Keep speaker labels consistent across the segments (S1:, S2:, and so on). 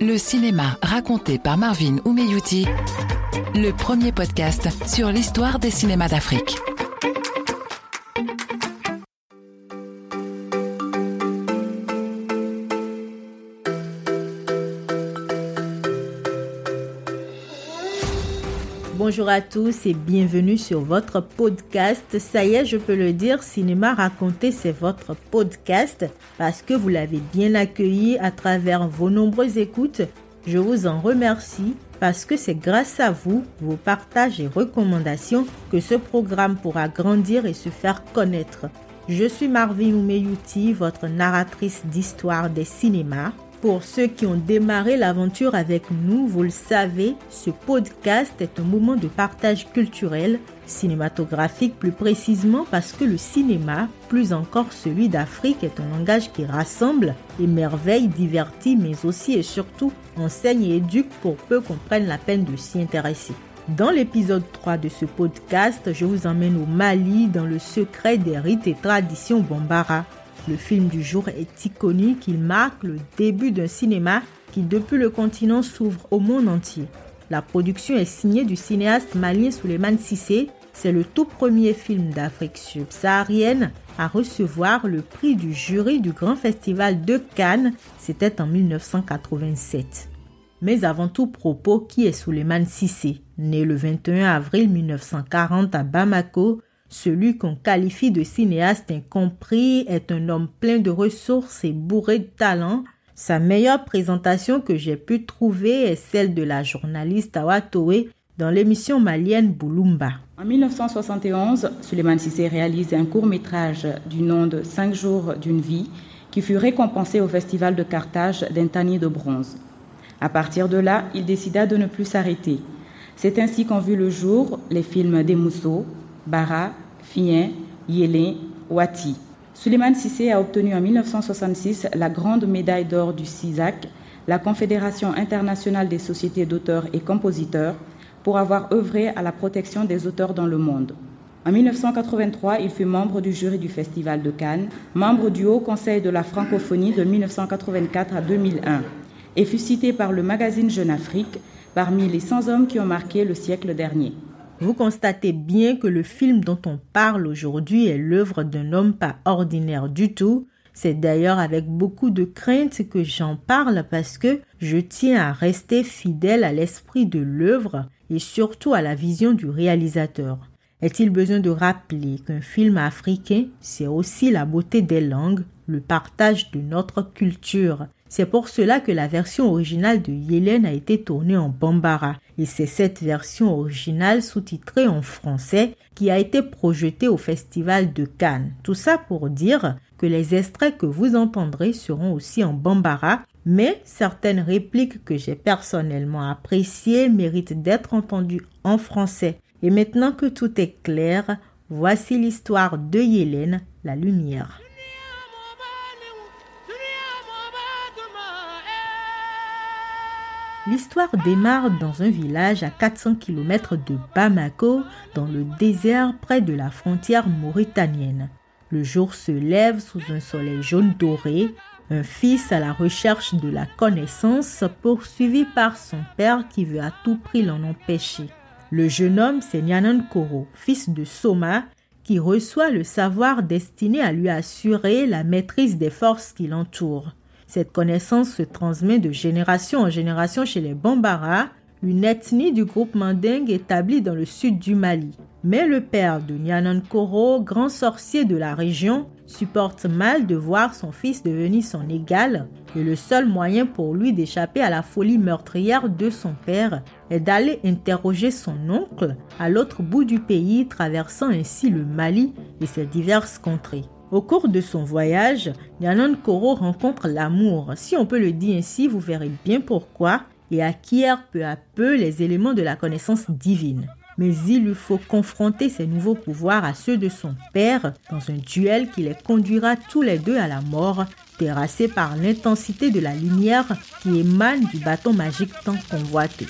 S1: Le cinéma raconté par Marvin Oumeyouti, le premier podcast sur l'histoire des cinémas d'Afrique.
S2: Bonjour à tous et bienvenue sur votre podcast. Ça y est, je peux le dire, Cinéma Raconté, c'est votre podcast parce que vous l'avez bien accueilli à travers vos nombreuses écoutes. Je vous en remercie parce que c'est grâce à vous, vos partages et recommandations que ce programme pourra grandir et se faire connaître. Je suis Marvin Oumeyouti, votre narratrice d'histoire des cinémas. Pour ceux qui ont démarré l'aventure avec nous, vous le savez, ce podcast est un moment de partage culturel, cinématographique plus précisément parce que le cinéma, plus encore celui d'Afrique, est un langage qui rassemble, émerveille, divertit, mais aussi et surtout enseigne et éduque pour peu qu'on prenne la peine de s'y intéresser. Dans l'épisode 3 de ce podcast, je vous emmène au Mali dans le secret des rites et traditions Bambara. Le film du jour est iconique, il marque le début d'un cinéma qui depuis le continent s'ouvre au monde entier. La production est signée du cinéaste malien Souleymane Sissé. C'est le tout premier film d'Afrique subsaharienne à recevoir le prix du jury du Grand Festival de Cannes. C'était en 1987. Mais avant tout propos, qui est Souleymane Sissé? Né le 21 avril 1940 à Bamako, celui qu'on qualifie de cinéaste incompris est un homme plein de ressources et bourré de talent. Sa meilleure présentation que j'ai pu trouver est celle de la journaliste Awatoe dans l'émission malienne Boulumba.
S3: En 1971, Suleiman Sissé réalise un court métrage du nom de Cinq jours d'une vie qui fut récompensé au Festival de Carthage d'un tanier de bronze. À partir de là, il décida de ne plus s'arrêter. C'est ainsi qu'ont vu le jour les films des Mousseaux, Bara, Fien, Yélin, Wati. Suleiman Sissé a obtenu en 1966 la grande médaille d'or du CISAC, la Confédération internationale des sociétés d'auteurs et compositeurs, pour avoir œuvré à la protection des auteurs dans le monde. En 1983, il fut membre du jury du Festival de Cannes, membre du Haut Conseil de la francophonie de 1984 à 2001 et fut cité par le magazine Jeune Afrique parmi les 100 hommes qui ont marqué le siècle dernier.
S2: Vous constatez bien que le film dont on parle aujourd'hui est l'œuvre d'un homme pas ordinaire du tout. C'est d'ailleurs avec beaucoup de crainte que j'en parle parce que je tiens à rester fidèle à l'esprit de l'œuvre et surtout à la vision du réalisateur. Est-il besoin de rappeler qu'un film africain, c'est aussi la beauté des langues, le partage de notre culture, c'est pour cela que la version originale de Yélène a été tournée en bambara et c'est cette version originale sous-titrée en français qui a été projetée au Festival de Cannes. Tout ça pour dire que les extraits que vous entendrez seront aussi en bambara, mais certaines répliques que j'ai personnellement appréciées méritent d'être entendues en français. Et maintenant que tout est clair, voici l'histoire de Yélène, la lumière. L'histoire démarre dans un village à 400 km de Bamako, dans le désert près de la frontière mauritanienne. Le jour se lève sous un soleil jaune doré, un fils à la recherche de la connaissance poursuivi par son père qui veut à tout prix l'en empêcher. Le jeune homme, c'est Nyanan Koro, fils de Soma, qui reçoit le savoir destiné à lui assurer la maîtrise des forces qui l'entourent. Cette connaissance se transmet de génération en génération chez les Bambara, une ethnie du groupe Mandingue établie dans le sud du Mali. Mais le père de Nyanan Koro, grand sorcier de la région, supporte mal de voir son fils devenir son égal et le seul moyen pour lui d'échapper à la folie meurtrière de son père est d'aller interroger son oncle à l'autre bout du pays, traversant ainsi le Mali et ses diverses contrées. Au cours de son voyage, Nyanon Koro rencontre l'amour. Si on peut le dire ainsi, vous verrez bien pourquoi et acquiert peu à peu les éléments de la connaissance divine. Mais il lui faut confronter ses nouveaux pouvoirs à ceux de son père dans un duel qui les conduira tous les deux à la mort, terrassés par l'intensité de la lumière qui émane du bâton magique tant convoité.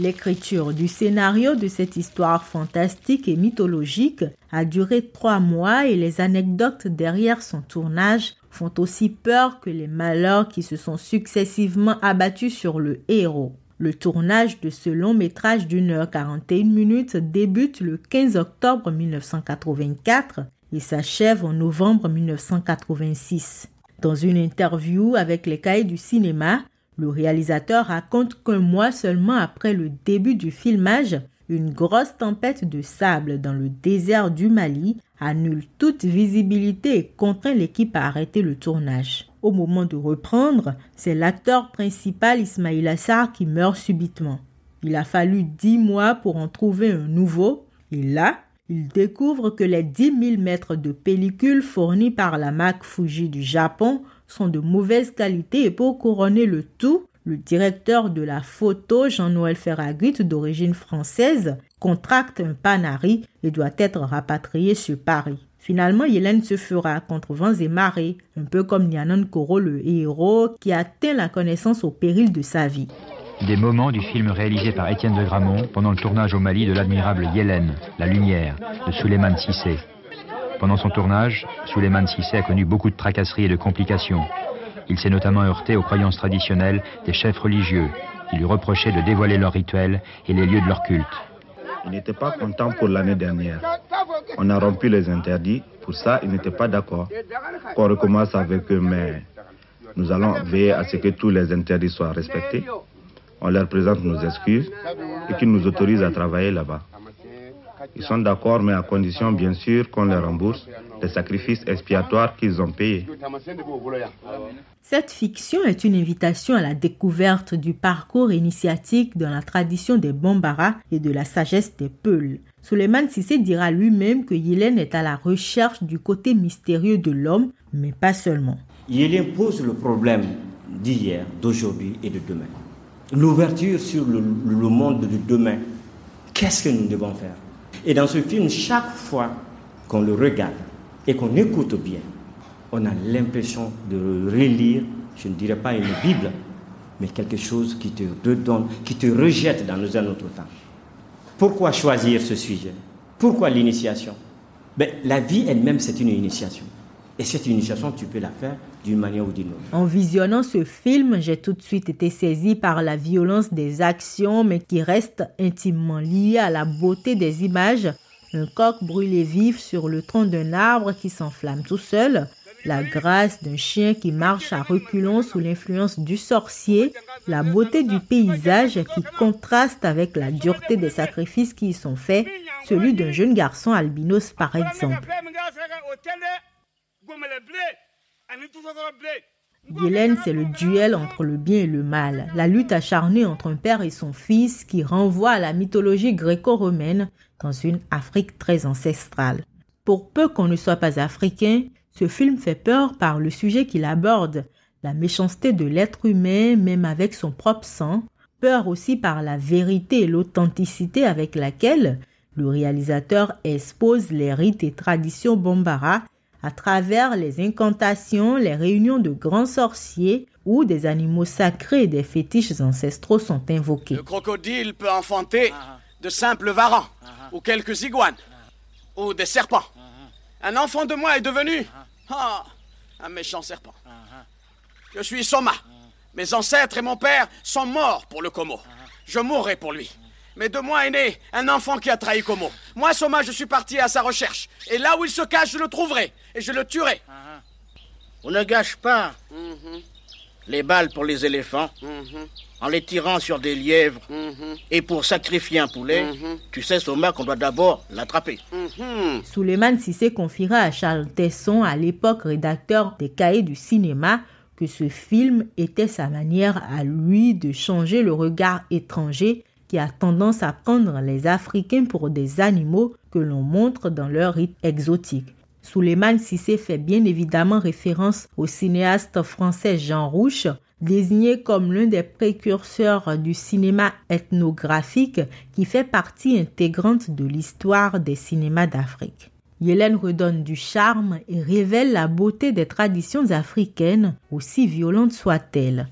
S2: L'écriture du scénario de cette histoire fantastique et mythologique a duré trois mois et les anecdotes derrière son tournage font aussi peur que les malheurs qui se sont successivement abattus sur le héros. Le tournage de ce long métrage d'une heure 41 minutes débute le 15 octobre 1984 et s'achève en novembre 1986. Dans une interview avec les cahiers du cinéma, le réalisateur raconte qu'un mois seulement après le début du filmage, une grosse tempête de sable dans le désert du Mali annule toute visibilité et contraint l'équipe à arrêter le tournage. Au moment de reprendre, c'est l'acteur principal Ismail Assar qui meurt subitement. Il a fallu dix mois pour en trouver un nouveau, et là, il découvre que les dix mille mètres de pellicule fournis par la Mac Fuji du Japon sont de mauvaise qualité et pour couronner le tout, le directeur de la photo, Jean-Noël Ferragut, d'origine française, contracte un panari et doit être rapatrié sur Paris. Finalement, Hélène se fera contre vents et marées, un peu comme Nyanon Koro, le héros, qui atteint la connaissance au péril de sa vie.
S4: Des moments du film réalisé par Étienne de Gramont pendant le tournage au Mali de l'admirable Yélène, La Lumière, de Suleiman Sissé. Pendant son tournage, Suleiman Sissé a connu beaucoup de tracasseries et de complications. Il s'est notamment heurté aux croyances traditionnelles des chefs religieux, qui lui reprochaient de dévoiler leurs rituels et les lieux de leur culte.
S5: Il n'était pas content pour l'année dernière. On a rompu les interdits. Pour ça, il n'était pas d'accord qu'on recommence avec eux, mais nous allons veiller à ce que tous les interdits soient respectés. On leur présente nos excuses et qu'ils nous autorisent à travailler là-bas. Ils sont d'accord, mais à condition, bien sûr, qu'on leur rembourse les sacrifices expiatoires qu'ils ont payés.
S2: Cette fiction est une invitation à la découverte du parcours initiatique dans la tradition des Bambara et de la sagesse des Peuls. Suleiman Sissé dira lui-même que Yélène est à la recherche du côté mystérieux de l'homme, mais pas seulement.
S6: Yélène pose le problème d'hier, d'aujourd'hui et de demain. L'ouverture sur le, le monde de demain. Qu'est-ce que nous devons faire? Et dans ce film, chaque fois qu'on le regarde et qu'on écoute bien, on a l'impression de relire, je ne dirais pas une Bible, mais quelque chose qui te redonne, qui te rejette dans un autre temps. Pourquoi choisir ce sujet? Pourquoi l'initiation? Ben, La vie elle-même, c'est une initiation. Et cette initiation, tu peux la faire d'une manière ou d'une autre.
S2: En visionnant ce film, j'ai tout de suite été saisi par la violence des actions, mais qui reste intimement liée à la beauté des images. Un coq brûlé vif sur le tronc d'un arbre qui s'enflamme tout seul, la grâce d'un chien qui marche à reculons sous l'influence du sorcier, la beauté du paysage qui contraste avec la dureté des sacrifices qui y sont faits, celui d'un jeune garçon albinos par exemple. Guylaine, c'est le duel entre le bien et le mal, la lutte acharnée entre un père et son fils qui renvoie à la mythologie gréco-romaine dans une Afrique très ancestrale. Pour peu qu'on ne soit pas africain, ce film fait peur par le sujet qu'il aborde, la méchanceté de l'être humain même avec son propre sang, peur aussi par la vérité et l'authenticité avec laquelle le réalisateur expose les rites et traditions Bambara à travers les incantations, les réunions de grands sorciers où des animaux sacrés des fétiches ancestraux sont invoqués.
S7: Le crocodile peut enfanter de simples varans, ou quelques iguanes, ou des serpents. Un enfant de moi est devenu ah, un méchant serpent. Je suis Soma. Mes ancêtres et mon père sont morts pour le Como. Je mourrai pour lui. Mais de moi est né un enfant qui a trahi Como. Moi, Soma, je suis parti à sa recherche. Et là où il se cache, je le trouverai. Et je le tuerai.
S8: On ne gâche pas mhm. les balles pour les éléphants mhm. en les tirant sur des lièvres. Mhm. Et pour sacrifier un poulet, tu sais, Soma, qu'on doit d'abord l'attraper.
S2: Suleiman Sissé confiera à Charles Tesson, à l'époque rédacteur des cahiers du cinéma, que ce film était sa manière à lui de changer le regard étranger qui a tendance à prendre les Africains pour des animaux que l'on montre dans leur rite exotique. Suleiman Sissé fait bien évidemment référence au cinéaste français Jean Rouche, désigné comme l'un des précurseurs du cinéma ethnographique qui fait partie intégrante de l'histoire des cinémas d'Afrique. Hélène redonne du charme et révèle la beauté des traditions africaines, aussi violentes soient-elles.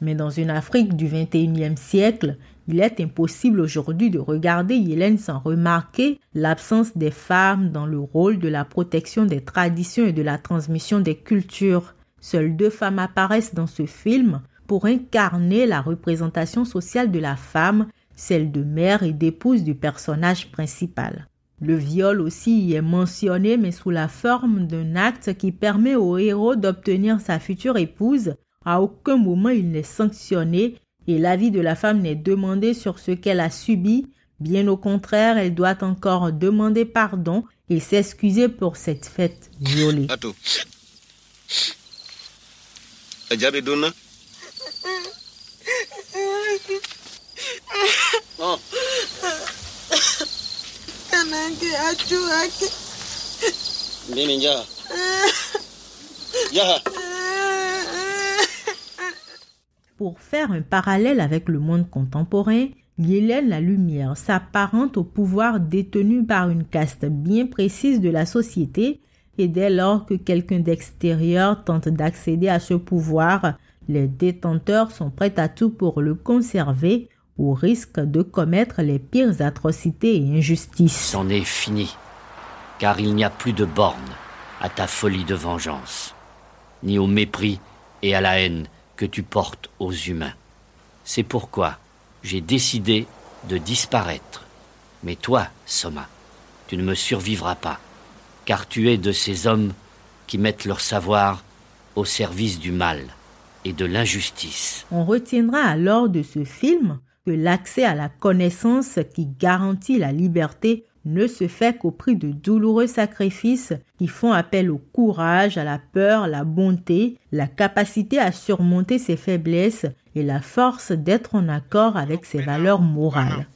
S2: Mais dans une Afrique du 21e siècle, il est impossible aujourd'hui de regarder Yélène sans remarquer l'absence des femmes dans le rôle de la protection des traditions et de la transmission des cultures. Seules deux femmes apparaissent dans ce film pour incarner la représentation sociale de la femme, celle de mère et d'épouse du personnage principal. Le viol aussi y est mentionné, mais sous la forme d'un acte qui permet au héros d'obtenir sa future épouse. À aucun moment il n'est sanctionné et l'avis de la femme n'est demandé sur ce qu'elle a subi. Bien au contraire, elle doit encore demander pardon et s'excuser pour cette fête violée. Pour faire un parallèle avec le monde contemporain, Yélène la Lumière s'apparente au pouvoir détenu par une caste bien précise de la société et dès lors que quelqu'un d'extérieur tente d'accéder à ce pouvoir, les détenteurs sont prêts à tout pour le conserver au risque de commettre les pires atrocités et injustices.
S9: C'en est fini, car il n'y a plus de borne à ta folie de vengeance, ni au mépris et à la haine que tu portes aux humains. C'est pourquoi j'ai décidé de disparaître. Mais toi, Soma, tu ne me survivras pas, car tu es de ces hommes qui mettent leur savoir au service du mal et de l'injustice.
S2: On retiendra alors de ce film que l'accès à la connaissance qui garantit la liberté ne se fait qu'au prix de douloureux sacrifices qui font appel au courage, à la peur, la bonté, la capacité à surmonter ses faiblesses et la force d'être en accord avec ses valeurs morales.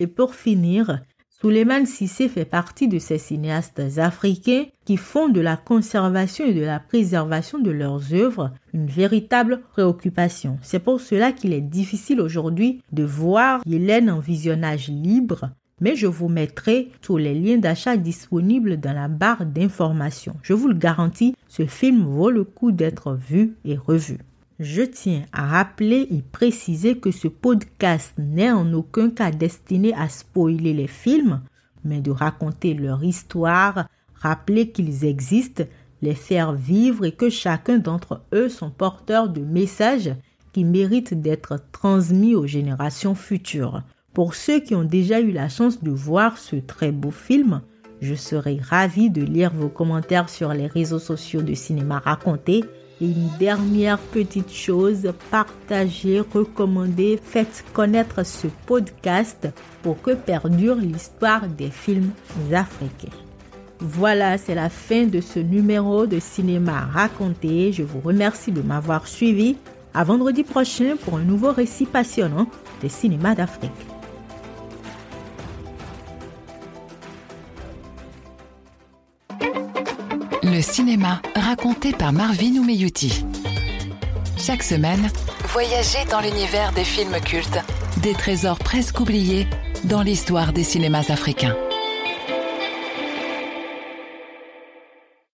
S2: Et pour finir, Suleiman Sissé fait partie de ces cinéastes africains qui font de la conservation et de la préservation de leurs œuvres une véritable préoccupation. C'est pour cela qu'il est difficile aujourd'hui de voir Hélène en visionnage libre, mais je vous mettrai tous les liens d'achat disponibles dans la barre d'information. Je vous le garantis, ce film vaut le coup d'être vu et revu. Je tiens à rappeler et préciser que ce podcast n'est en aucun cas destiné à spoiler les films, mais de raconter leur histoire, rappeler qu'ils existent, les faire vivre et que chacun d'entre eux sont porteurs de messages qui méritent d'être transmis aux générations futures. Pour ceux qui ont déjà eu la chance de voir ce très beau film, je serai ravi de lire vos commentaires sur les réseaux sociaux de cinéma raconté et une dernière petite chose, partagez, recommandez, faites connaître ce podcast pour que perdure l'histoire des films africains. Voilà, c'est la fin de ce numéro de cinéma raconté. Je vous remercie de m'avoir suivi. À vendredi prochain pour un nouveau récit passionnant des cinémas d'Afrique.
S1: Le cinéma raconté par Marvin Oumeyouti. Chaque semaine, voyagez dans l'univers des films cultes, des trésors presque oubliés dans l'histoire des cinémas africains.